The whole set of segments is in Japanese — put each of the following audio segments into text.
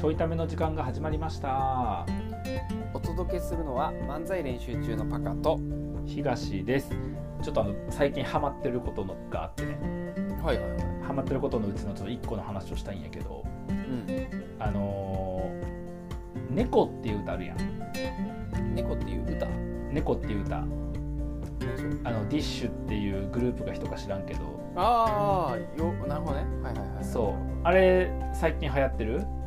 ちょいための時間が始まりました。お届けするのは漫才練習中のパカと。東です。ちょっとあの最近ハマってることのがあってね。はいはいはい。ハマってることのうちのちょっと1個の話をしたいんやけど。うん。あのー猫っていう歌あるやん。猫っていう歌？猫っていう歌。あのディッシュっていうグループが人か知らんけど。ああよなるほどね。はいはいはい。そう。あれ最近流行ってる？流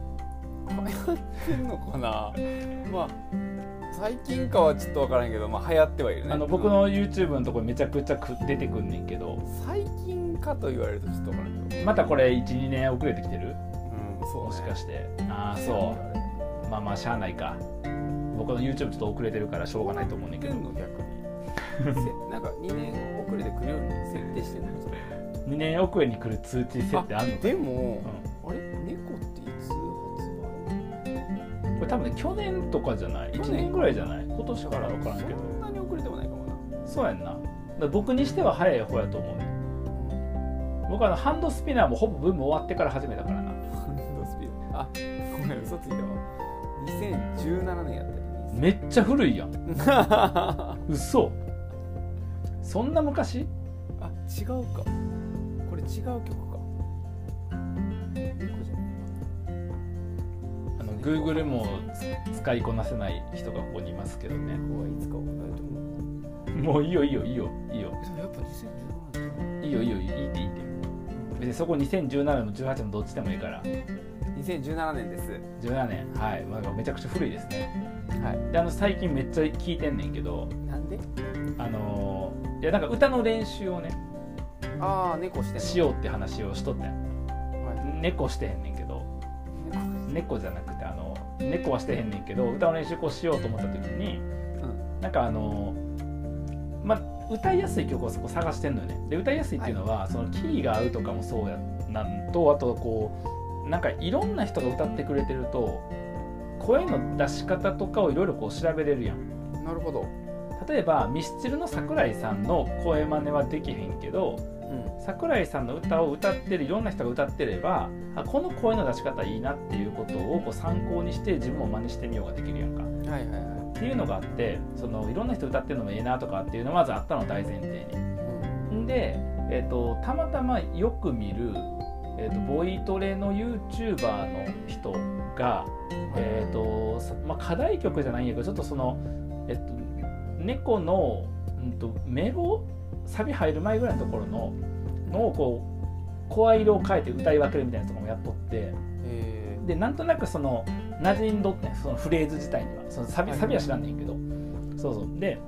行ってんのかな？まあ最近かはちょっとわからんけどまあ流行ってはいるね。あの僕の YouTube のところめちゃくちゃく出てくんねんけど。最近かと言われるとちょっとわからんけど。またこれ12年遅れてきてる？うんそうね。もしかして。ああそう。まあまあしゃあないか。僕の YouTube ちょっと遅れてるからしょうがないと思うねんけど。逆に。せ なんか2年遅れてくるように設定してんの？それ2年遅れに来る通知設定あんのかでも、あれれ多分ね去年とかじゃない？1去年年ぐらいじゃない？今年から分からんけど。そんなに遅れてもないかもな。そうやんな。僕にしては早い方やと思うね。僕はあのハンドスピナーもほぼブーム終わってから始めたからな。ハンドスピー。ドあごめん嘘ついたわ。2017年やったりめっちゃ古いやん。あ 嘘。そんな昔？違うか。これ違う曲か Google も使いこなせない人がここにいますけどね。猫はいつか分かると思う。もういいよいいよいいよ。いいよえやっぱ2017年いいよいいよいいっていいって別にそこ2017も18もどっちでもいいから。2017年です。17年。はい、まあ、めちゃくちゃ古いですね。はい。であの最近めっちゃ聞いてんねんけど。なんで？あのーいやなんか歌の練習をねああ猫してんの。しようって話をしとったん。はい。猫してへんねんけど猫じゃなくてあの猫はしてへんねんけど歌の練習こうしようと思った時にうん。なんかあのーまあ歌いやすい曲をそこ探してんのよね。で歌いやすいっていうのは、そのキーが合うとかもそうやなんとあとこうなんかいろんな人が歌ってくれてると声の出し方とかをいろいろこう調べれるやん。なるほど。例えばミスチルの桜井さんの声真似はできへんけどうん桜井さんの歌を歌ってるいろんな人が歌ってればあこの声の出し方いいなっていうことをこう参考にして自分も真似してみようができるやんか。はいはいはい。っていうのがあってそのいろんな人歌ってるのもええなとかっていうのがまずあったの大前提に。で、えー、とたまたまよく見る、えー、とボイトレの YouTuber の人が、えーとさまあ、課題曲じゃないんやけどちょっとその、えっと猫の、うん、とメロサビ入る前ぐらいのところののをこう声色を変えて歌い分けるみたいなとかもやっとってえでなんとなくその馴染んどってんそのフレーズ自体には。そのサビはい。サビは知らんねんけど、そうそう。で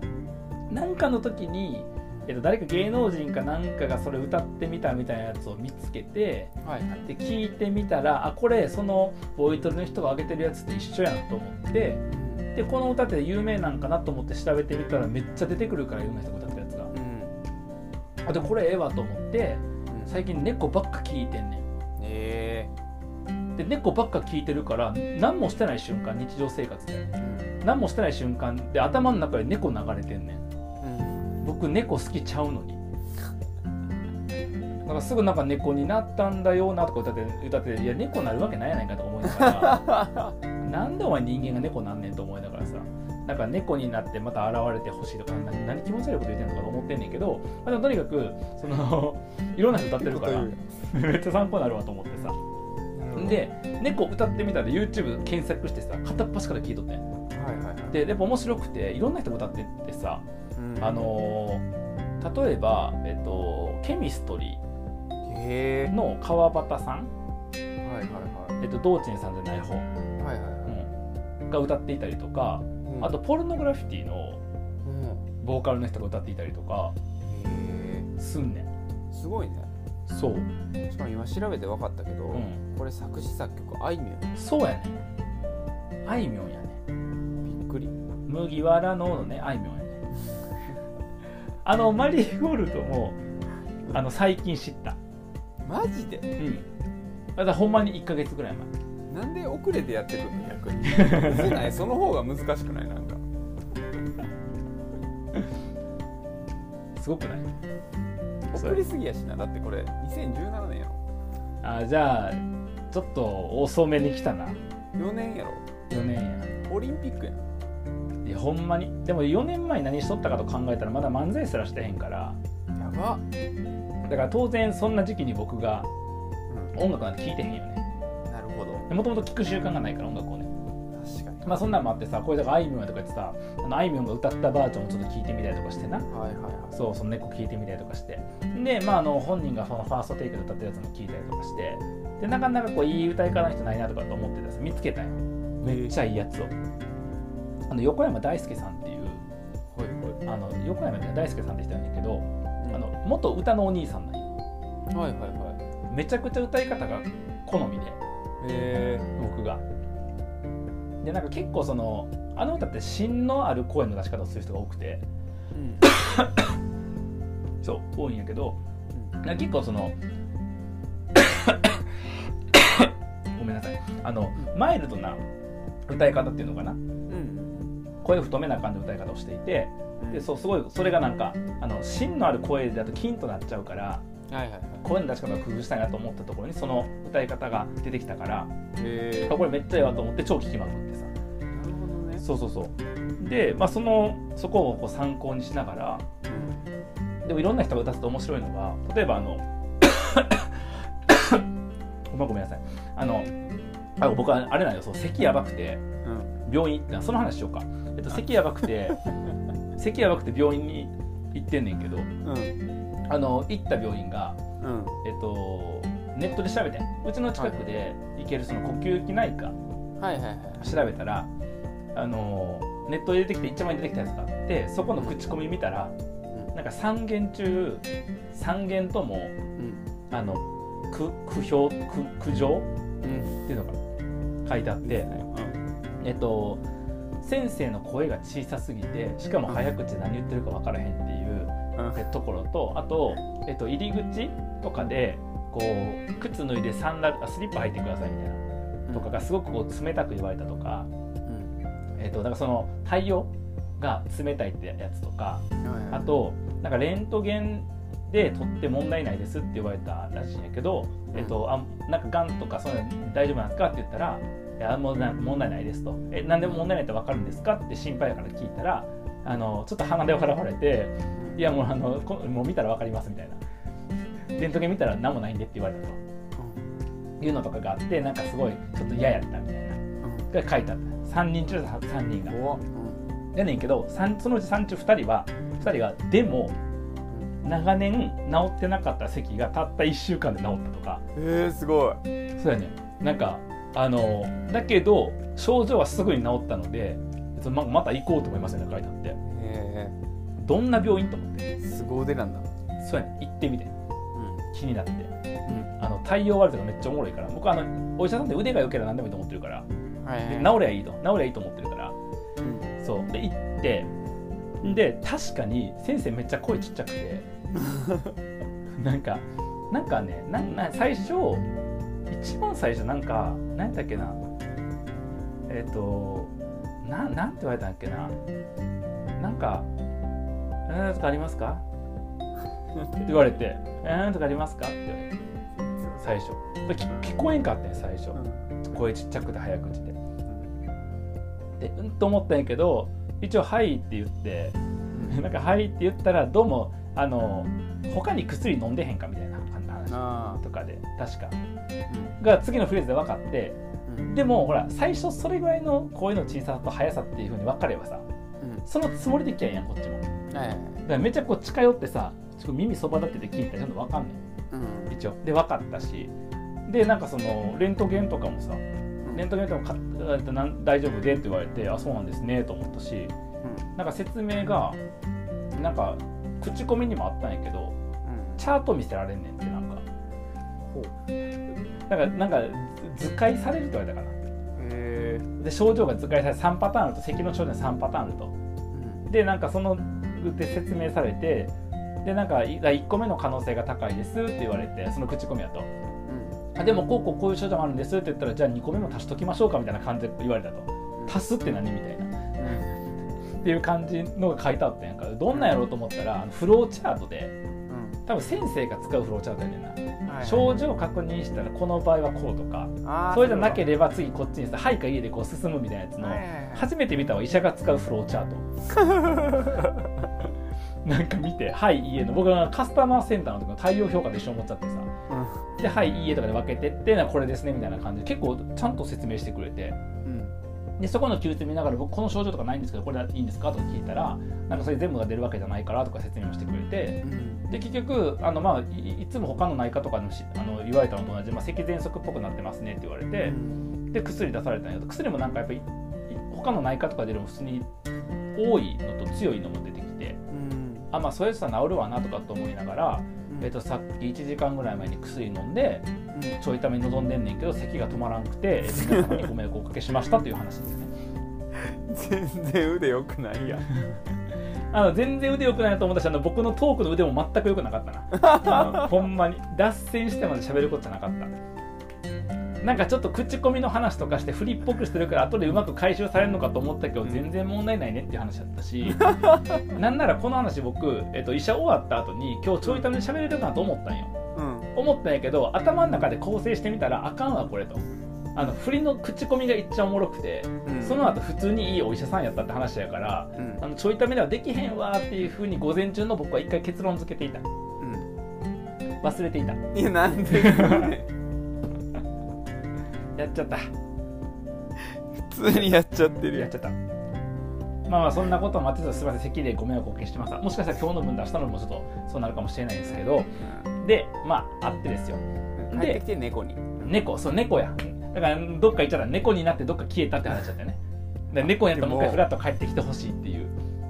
なんかの時に、えっと、誰か芸能人かなんかがそれ歌ってみたみたいなやつを見つけてー、はいはい。で聞いてみたらあこれそのボイトレの人が上げてるやつと一緒やんと思ってでこの歌って有名なんかなと思って調べてみたらめっちゃ出てくるからいろんな人が歌っでこれええわと思ってうん。最近猫ばっか聞いてんねん。え。で猫ばっか聞いてるから何もしてない瞬間日常生活で。何もしてない瞬間で頭の中で猫流れてんねん。うん。僕猫好きちゃうのに。なんかすぐなんか猫になったんだよなとか歌って歌っていや猫なるわけないやないかと思いながら なんでお前人間が猫なんねんと思いながらさなんか猫になってまた現れてほしいとか何何気持ち悪いこと言ってんのかと思ってんねんけど、まあ、でもとにかくその いろんな人歌ってるからめっちゃ参考になるわと思ってさ。で猫歌ってみたら YouTube 検索してさ片っ端から聞いとってん。はいはいはい。でやっぱ面白くていろんな人が歌ってってさうん。あのー例えば、えっと、ケミストリーの川端さん、はいはいえっと、道珍さんじゃない方、はいはいはい。はいうん、が歌っていたりとかうんあとポルノグラフィティのうんボーカルの人が歌っていたりとかへすんねん。えすごいね。そう、しかも今調べて分かったけど、うん、これ作詞作曲あいみょん。そうやねん。あいみょんやねびっくり。麦わらののねあいみょんやね あのマリーゴールドもあの最近知った。マジで？うん。だからほんまに1ヶ月ぐらい前なんで遅れてやってくるの逆に。ない？その方が難しくない？なんか。すごくない？遅れすぎやしな。だってこれ2017年やろ。あじゃあちょっと遅めに来たな。4年やろ。4年や。オリンピックやん。いやほんまに。でも4年前何しとったかと考えたらまだ漫才すらしてへんから。やば。だから当然そんな時期に僕がうん。音楽なんて聴いてへんよねもともと聴く習慣がないから音楽をね。確かに。まあそんなんもあってさこれだからあいみょんとか言ってさあのあいみょんが歌ったバージョンをちょっと聞いてみたりとかしてな。はいはいはい。そうその猫聞いてみたりとかして。でまああの本人がそのファーストテイクで歌ったやつも聞いたりとかして。でなかなかこういい歌い方の人ないなとかと思ってたさ見つけたんよ。めっちゃいいやつを。あの横山大輔さんっていうほいほい。あの横山大輔さんって人なんだけど、うん。あの元歌のお兄さんなんよ。はいはいはめちゃくちゃ歌い方が好みでいへ僕が。でなんか結構そのあの歌って芯のある声の出し方をする人が多くて。えうん。そう多いんやけどなんか結構そのごめんなさい。あのマイルドな歌い方っていうのかな。うん。声太めな感じの歌い方をしていて。でそうすごいそれがなんかあの芯のある声だとキンとなっちゃうからはいはいはい。声の出し方を工夫したいなと思ったところにその歌い方が出てきたからこれめっちゃいいわと思って超聴きまくってさ。なるほどね。そうそうそう。で、まあ、そのそこをこう参考にしながらでもいろんな人が歌ってて面白いのが例えばあの ごめんごめんなさい。あのあ僕はあれなんよ。そう咳やばくてうん病院行ったその話しようか、えっと、咳やばくて咳やばくて病院に行ってんねんけどうんあの行った病院が、うん。えっと、ネットで調べてんうちの近くで行けるその呼吸器内科はいはいはい。調べたらあのネットで出てきて一番に出てきたやつがあってそこの口コミ見たらなんか3件中3件ともうん。あの苦苦評苦苦情うん。っていうのが書いてあって、えっと先生の声が小さすぎてしかも早口で何言ってるか分からへんってえところとあと、えっと、入り口とかでこう靴脱いでサンダルあスリッパ履いてくださいみたいなとかがすごくこう冷たく言われたとか、うん。えっと、だからその対応が冷たいってやつとかあとなんかレントゲンで取って問題ないですって言われたらしいんやけど、えっと、あなんかがんとかそういうの大丈夫なんですかって言ったら「いやもうな問題ないです」と「え何でも問題ないって分かるんですか?」って心配だから聞いたらあのちょっと鼻で笑われて「いやもうあのこもう見たら分かります」みたいな「レントゲン見たら何もないんで」って言われたと。いうのとかがあってなんかすごいちょっと嫌やったみたいな。うん。が書いてあった。3人中3人が。やねんけどそのうち3中2人は2人がでも長年治ってなかった咳がたった1週間で治ったとか。えー、すごい。そうやねなんかあのだけど症状はすぐに治ったので別にままた行こうと思いますよね書いてあって。へどんな病院と思って？えすご腕なんだ。そうやね行ってみて。う気になって。んうん。あの対応悪いとかめっちゃおもろいから僕はあのお医者さんって腕が良ければ何でもいいと思ってるから。ではいはい。治りゃいいと。治りゃいいと思ってるから。うん。そう。で行って。で確かに先生めっちゃ声ちっちゃくて。なんかなんかねなんな最初一番最初なんか何やったっけな。えっ、とななんて言われたんだっけな。なんか「えー、とかありますか?」って言われて「えー、とかありますか?」って言われて最初。で聞聞こえんかったん最初。声ちっちゃくて早口で。でうんと思ったんやけど一応「はい」って言ってなんか「はい」って言ったらどうもあの他に薬飲んでへんかみたいな話あとかで確か。ーが次のフレーズで分かってうんでもほら最初それぐらいの声の小ささと速さっていうふうに分かればさうん。そのつもりできゃいいやんこっちも。だはいはい。からめっちゃこう近寄ってさちょっと耳そばだってて聞いたらちゃんと分かんねうん。ん一応。で分かったし。でなんかそのレントゲンとかもさレントゲンとか大丈夫でって言われてあそうなんですねと思ったし。なんか説明がなんか口コミにもあったんやけどチャート見せられんねんってなんかなんかなんか図解されるって言われたかな。へで症状が図解されて3パターンあると咳の症状に3パターンあると。えでなんかそので説明されてでなんかい1個目の可能性が高いですって言われてその口コミだと。あでもこうこうこういう症状もあるんですって言ったらじゃあ2個目も足しときましょうかみたいな感じで言われたと。足すって何みたいな。っていう感じのが書いてあったんやんか。どんなんやろうと思ったらあのフローチャートで多分先生が使うフローチャートやねんな。はい。症状を確認したらこの場合はこうとかそれじゃなければ次こっちにさ「はい」か「いい」でこう進むみたいなやつのはいはいはい。初めて見たわ医者が使うフローチャート。なんか見て「はい」「いいえ」の僕がカスタマーセンターの時の対応評価と一緒に思っちゃってさ。で「はい」「いいえ」とかで分けてってなこれですねみたいな感じで結構ちゃんと説明してくれて。うんでそこの記述見ながら僕この症状とかないんですけどこれはいいんですか？とか聞いたらなんかそれ全部が出るわけじゃないからとか説明もしてくれてうん。で結局あの、まあ、いいつも他の内科とかのしあの言われたのと同じ、まあ、咳喘息っぽくなってますねって言われてで薬出されたんやけど薬もなんかやっぱりい他の内科とかでも普通に多いのと強いのも出てきてうん。あまあそれさ治るわなとかと思いながら、うん。えっとさっき1時間ぐらい前に薬飲んでうんちょいために望んでんねんけど咳が止まらんくてえ皆様にご迷惑をおかけしましたという話ですね。全然腕良くないやん。あの全然腕良くないなと思ったしあの僕のトークの腕も全く良くなかったな。あのほんまに。脱線してまで喋ることじゃなかった。なんかちょっと口コミの話とかしてフリっぽくしてるから後でうまく回収されるのかと思ったけど全然問題ないねっていう話だったし なんならこの話僕、えっと、医者終わった後に今日ちょいために喋れるかなと思ったんよ。うん思ったんやけど頭の中で構成してみたらあかんわこれと。あの振りの口コミがいっちゃおもろくてうん。その後普通にいいお医者さんやったって話やからうん。あのちょいためではできへんわっていうふうに午前中の僕は一回結論付けていた。うん。忘れていた。いやなんで やっちゃった。普通にやっちゃってるやっちゃった。まあまあそんなこともあってすみません。席でご迷惑をおかけしてます。もしかしたら今日の分出したのもちょっとそうなるかもしれないんですけどでまああってですよ。うん。帰ってきて猫に。猫そう猫や。だからどっか行っちゃったら猫になってどっか消えたって話だったよね。で猫やったらもう一回フラッと帰ってきてほしいっていう。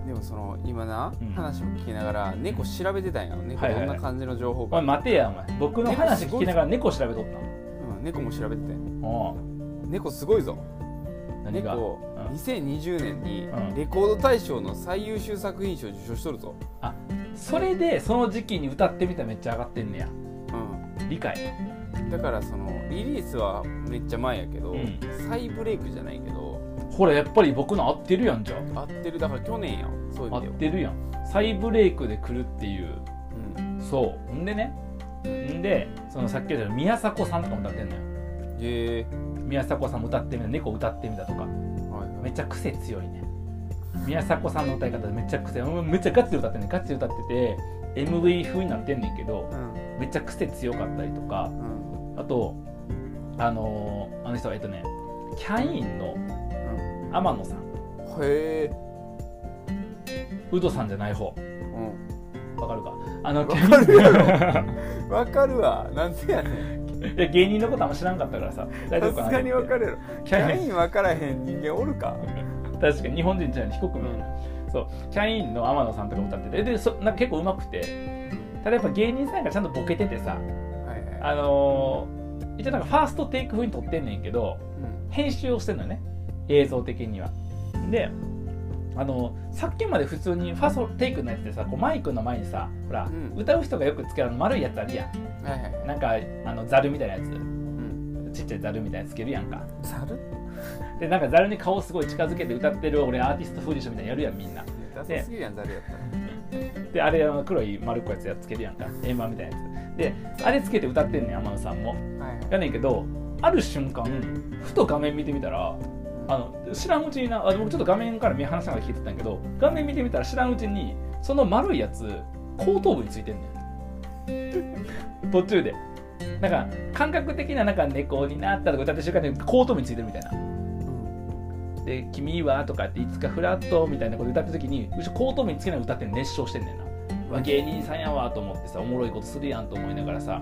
でもその今な、うん。話を聞きながら猫調べてたんよ猫はいはいはい。どんな感じの情報おか、前待てやお前。僕の話聞きながら猫調べとったうん、猫も調べて。ての猫すごいぞ。お何が？猫、うん。2020年にうんレコード大賞の最優秀作品賞を受賞しとるぞ、それでその時期に歌ってみたらめっちゃ上がってんねや。う理解。ん、だからそのリリースはめっちゃ前やけど、うん。再ブレイクじゃないけど。ほらやっぱり僕の合ってるやんじゃん。合ってる。だから去年やん。そういう合ってるやん。再ブレイクで来るっていう。うん。そう。ほんでね。んでそのさっき言った宮迫さんとかも歌ってんのよ。へえ。宮迫さんも歌ってみた。猫歌ってみたとか。はいめっちゃ癖強いね宮迫さんの歌い方でめっちゃ癖うんめっちゃガチで歌ってんねん。ガチで歌ってて MV 風になってんねんけどうん。めっちゃ癖強かったりとかうん。あとあのーあの人えっとねキャインの天野さん。へえ。ウドさんじゃない方。うん。わかるか？あのわかるや わかるわ。なんでやねん。いや芸人のことあんま知らんかったからさ。大丈夫かなさすがに分かるやろ。キキャャイン。イン分からへん人間おるか確かに日本人じゃない低く見える、そう。キャインの天野さんとかも歌ってて。でそなんか結構上手くて。ただやっぱ芸人さんがちゃんとボケててさ。はいはい。あのー一応なんかファーストテイク風に撮ってんねんけどうん。編集をしてんのよね。映像的には。であのさっきまで普通にファーストテイクのやつでさこうマイクの前にさほら、うん。歌う人がよくつける丸いやつあるやん。はいはいなんかあのザルみたいなやつ。うん。ちっちゃいザルみたいなやつつけるやんか。ざるでなんかザルに顔すごい近づけて歌ってる俺アーティスト風でしょみたいなやるやんみんな。ダサすぎるやんざるやったら。であれあの黒い丸っこいやつやっつけるやんか。円盤みたいなやつ。であれつけて歌ってんねん天野さんも。はいやねんけどある瞬間ふと画面見てみたらあの知らんうちになあ僕ちょっと画面から見放しながら聞いてたんやけど画面見てみたら知らんうちにその丸いやつ後頭部についてんねん。途中で。なんか感覚的ななんか猫になったとか歌ってる瞬間に後頭部についてるみたいなで「君は」とかって「いつかフラット」みたいなこと歌ってる時に後ろ後頭部につけない歌って熱唱してんねんな、うわ芸人さんやわと思ってさおもろいことするやんと思いながらさ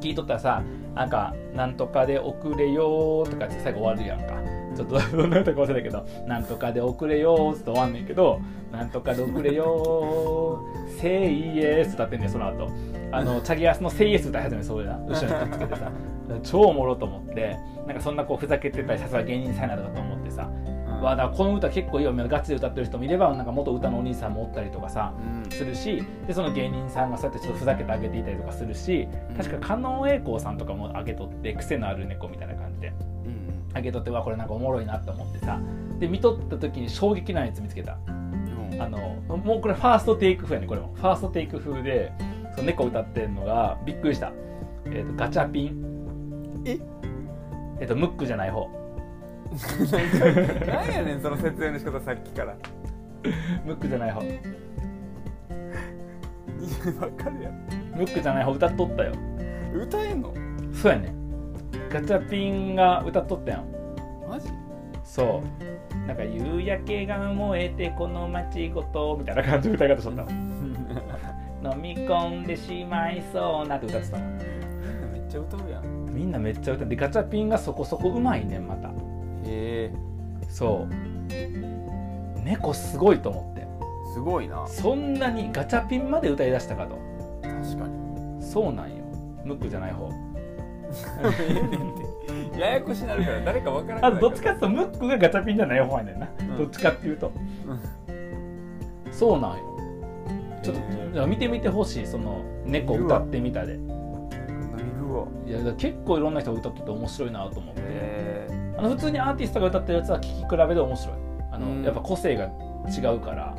聞いとったらさなんか「なんとかで遅れよ」とかって最後終わるやんか。ちょっと どんな歌か忘れたけど「なんとかで遅れよ」って終わんねんけど「なんとかで遅れよ」「セイエス」歌ってんねんその後。あの チャギアスの「セイエス」歌い始めそうやな後ろにくっつけてさ。超おもろと思ってなんかそんなこうふざけてたりさすが芸人さんやなとかと思ってさうん。わあだこの歌結構いいよガチで歌ってる人もいればなんか元歌のお兄さんもおったりとかさうんするしでその芸人さんがそうやってちょっとふざけてあげていたりとかするし確か加納栄光さんとかもあげとって癖のある猫みたいな感じでうん。あげとってわこれなんかおもろいなって思ってさで見とった時に衝撃なやつ見つけた。うん。あのもうこれファーストテイク風やねこれも。ファーストテイク風でその猫歌ってんのがびっくりした。えっ、とガチャピン。え？えっ、とムックじゃない方 なんやねんその説明の仕方さっきから。ムックじゃない方。分かるやん。ムックじゃない方歌っとったよ。歌えんの？そうやねガチャピンが歌っとったやん。マジ？そう。なんか夕焼けが燃えてこの街ごとみたいな感じの歌い方しとったの 飲み込んでしまいそうなって歌ってたのめっちゃ歌うやん。みんなめっちゃ歌ってでガチャピンがそこそこうまいねんまたへえそう。猫すごいと思って。すごいな。そんなにガチャピンまで歌い出したかと。確かに。そうなんよ。ムックじゃない方。ややこしなるから誰か分からんあとどっちかっていうとムックがガチャピンじゃない方やねんな、うん。どっちかっていうと。うん。そうなんよ。ちょっと、見てみてほしい。その猫歌ってみたで。いや結構いろんな人が歌ってて面白いなと思って、へえあの普通にアーティストが歌ってるやつは聴き比べで面白い。あの、うん。やっぱ個性が違うから。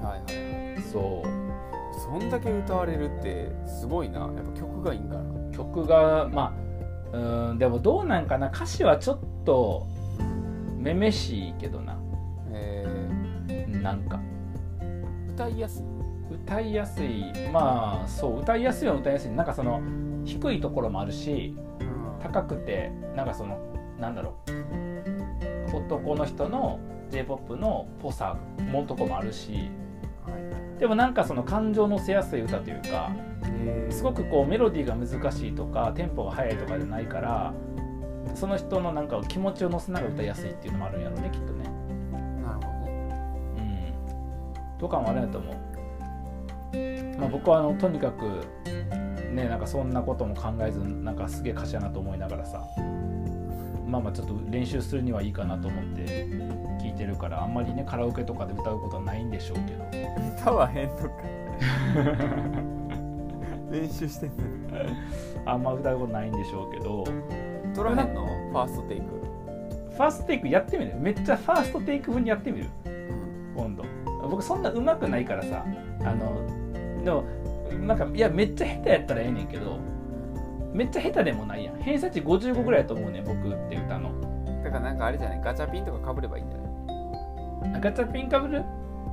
はいはいそう。そんだけ歌われるってすごいな。やっぱ曲がいいんかな。曲がまあうーんでもどうなんかな。歌詞はちょっとめめしいけどな。えなんか。ー、歌いやすい。歌いやすい。まあそう歌いやすいは歌いやすい。なんかその低いところもあるし高くてなんかそのなんだろう。男の人の j p o p のぽさもんとこもあるし。はい。でもなんかその感情乗せやすい歌というかすごくこうメロディーが難しいとかテンポが速いとかじゃないからその人のなんか気持ちを乗せながら歌いやすいっていうのもあるんやろうねきっとね。なるほどね。うん。とかもあるんやと思う、まあ、僕はあのとにかくねなんかそんなことも考えずなんかすげえ歌詞やなと思いながらさまあまあちょっと練習するにはいいかなと思って聞いてるからあんまりねカラオケとかで歌うことはないんでしょうけど。歌はへんのか。練習してんのに。あんま歌うことないんでしょうけど。取らへんの？ファーストテイク、ファーストテイクやってみる？めっちゃファーストテイク風にやってみる？今度。僕そんな上手くないからさ。あのでもなんかいやめっちゃ下手やったらええねんけどめっちゃ下手でもないやん。偏差値55ぐらいやと思うねん僕って歌の。だからなんかあれじゃないガチャピンとかかぶればいいんじゃない？あガチャピンかぶる？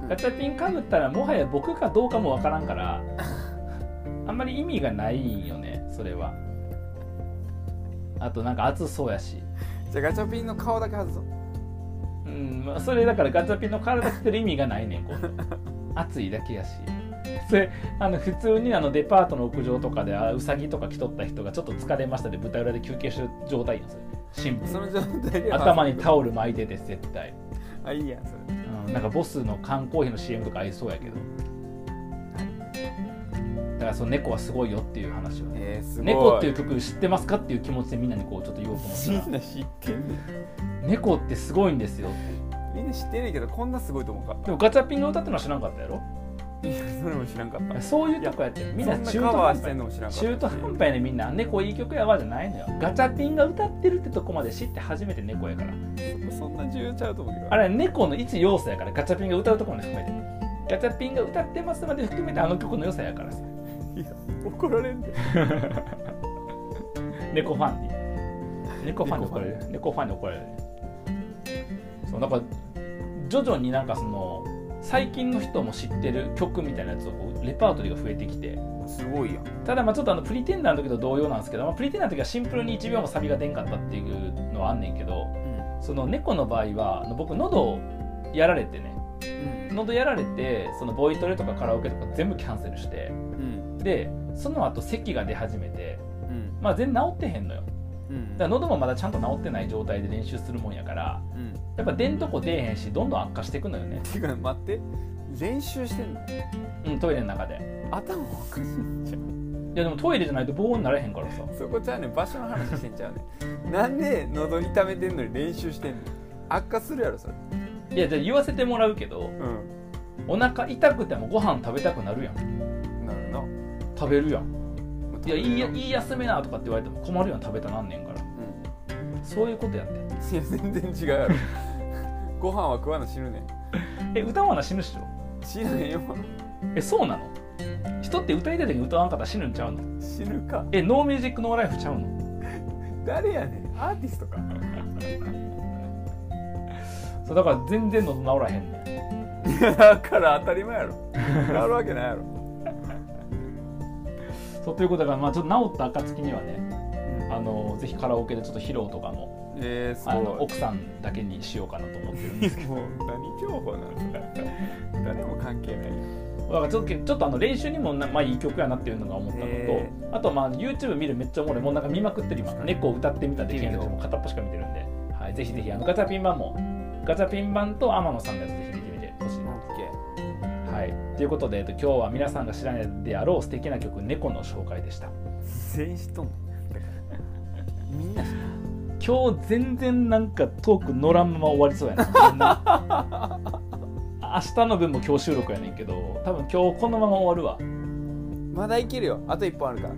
うん。ガチャピンかぶったらもはや僕かどうかもわからんからあんまり意味がないんよねそれは。あとなんか熱そうやし。じゃあガチャピンの顔だけ外そう。うんまあそれだからガチャピンの体してる意味がないねん今度暑いだけやしそれあの普通にあのデパートの屋上とかであウサギとか着とった人がちょっと疲れましたで舞台裏で休憩してる状態やんそれシンプルその状態で頭にタオオル巻いてて絶対、あいいやんそれ。うん、なんかボスの缶コーヒーの CM とか合いそうやけど。だからその猫はすごいよっていう話をねえ猫っていう曲知ってますかっていう気持ちでみんなにこうちょっと言おうと思った。らみんな知ってんね猫ってすごいんですよんみんな知ってんねんけどこんなすごいと思うかでもガチャピンが歌ってるのは知らんかったやろ？それも知らんかった。そういうとこやってるみんな中途半端。中途半端やね。みんな。猫いい曲やわじゃないのよ。ガチャピンが歌ってるってとこまで知って初めて猫やから。そんな重要ちゃうと思うけど。あれは猫の一要素やからガチャピンが歌うとこまで含めて。ガチャピンが歌ってますまで含めてあの曲の良さやからさ。いや怒られんで。猫ファンに。猫ファンに怒られる。猫ファンに怒られる。そうなんか徐々になんかその最近の人も知ってる曲みたいなやつをこうレパートリーが増えてきて。すごいやん。ただまあちょっとあのプリテンダーの時と同様なんですけど、まあ、プリテンダーの時はシンプルに1秒もサビが出んかったっていうのはあんねんけどその猫の場合は僕喉をやられてねうん。喉やられてそのボイトレとかカラオケとか全部キャンセルしてうん。でその後咳が出始めてうん。まあ全然治ってへんのよ。うんだから喉もまだちゃんと治ってない状態で練習するもんやからうん。やっぱ出んとこ出えへんしどんどん悪化していくのよね。てか待って。練習してんの？うんトイレの中で。頭おかしいんじゃんいやでもトイレじゃないと防音になれへんからさ。そこちゃうねん。場所の話してんちゃうねん。なんで喉痛めてんのに練習してんの？悪化するやろそれ。いやじゃあ言わせてもらうけどうお腹痛くてもご飯食べたくなるやんん。なるな。食べるやんいやいいやいい休めなとかって言われても困るやん食べたなんねんから。うんそういうことやって いや全然違うやろ。ご飯は食わな死ぬねん。え歌わな死ぬっしょ？死なへんよ。えそうなの？人って歌いたい時に歌わんかったら死ぬんちゃうの？死死ぬか。えノーミュージックノーライフちゃうの？誰やねん。アーティストか。そうだから全然の治らへんねん。いやだから当たり前やろ。治るわけないやろ、そうということだから、まあ、ちょっと治った暁にはねあのぜひカラオケでちょっと披露とかもえー、すあの奥さんだけにしようかなと思ってるんです もう何情報なの誰も関係ない。よだからちょっとちょっとあの練習にもな、まあ、いい曲やなっていうのが思ったのと、へあとまあ YouTube 見るめっちゃおもろい。もうなんか見まくってる今猫歌ってみたできるのも片っ端から見てるんで、はい、ぜひぜひあのガチャピン版もガチャピン版と天野さんのやつぜひはい、ということで、えっと、今日は皆さんが知らないであろう素敵な曲「猫」の紹介でした。ー全員知っとんねんだからみんな知って今日全然なんかトーク乗らんまま終わりそうやな。明日の分も今日収録やねんけど多分今日このまま終わるわ。るまだいけるよ。あと1本あるから。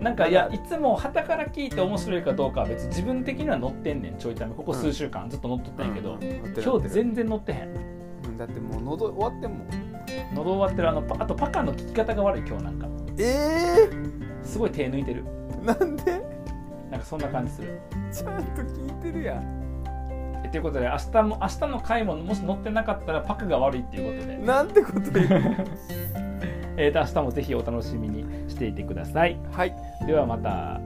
なんかいやいつも旗から聞いて面白いかどうかは別に自分的には乗ってんねんちょいため。ここ数週間ずっと乗っとったんやけど、うん。乗ってる。今日全然乗ってへん。うんだってもう喉終わってんもん喉終わってるあのパあとパカの聞き方が悪い今日なんか。えすごい手抜いてる。ー、なんで？なんかそんな感じする。ちゃんと聞いてるやん。えということで明日も明日の回ももし乗ってなかったらパカが悪いっていうことで。なんてこと言うの？えーと明日もぜひお楽しみにしていてください。はい。ではまた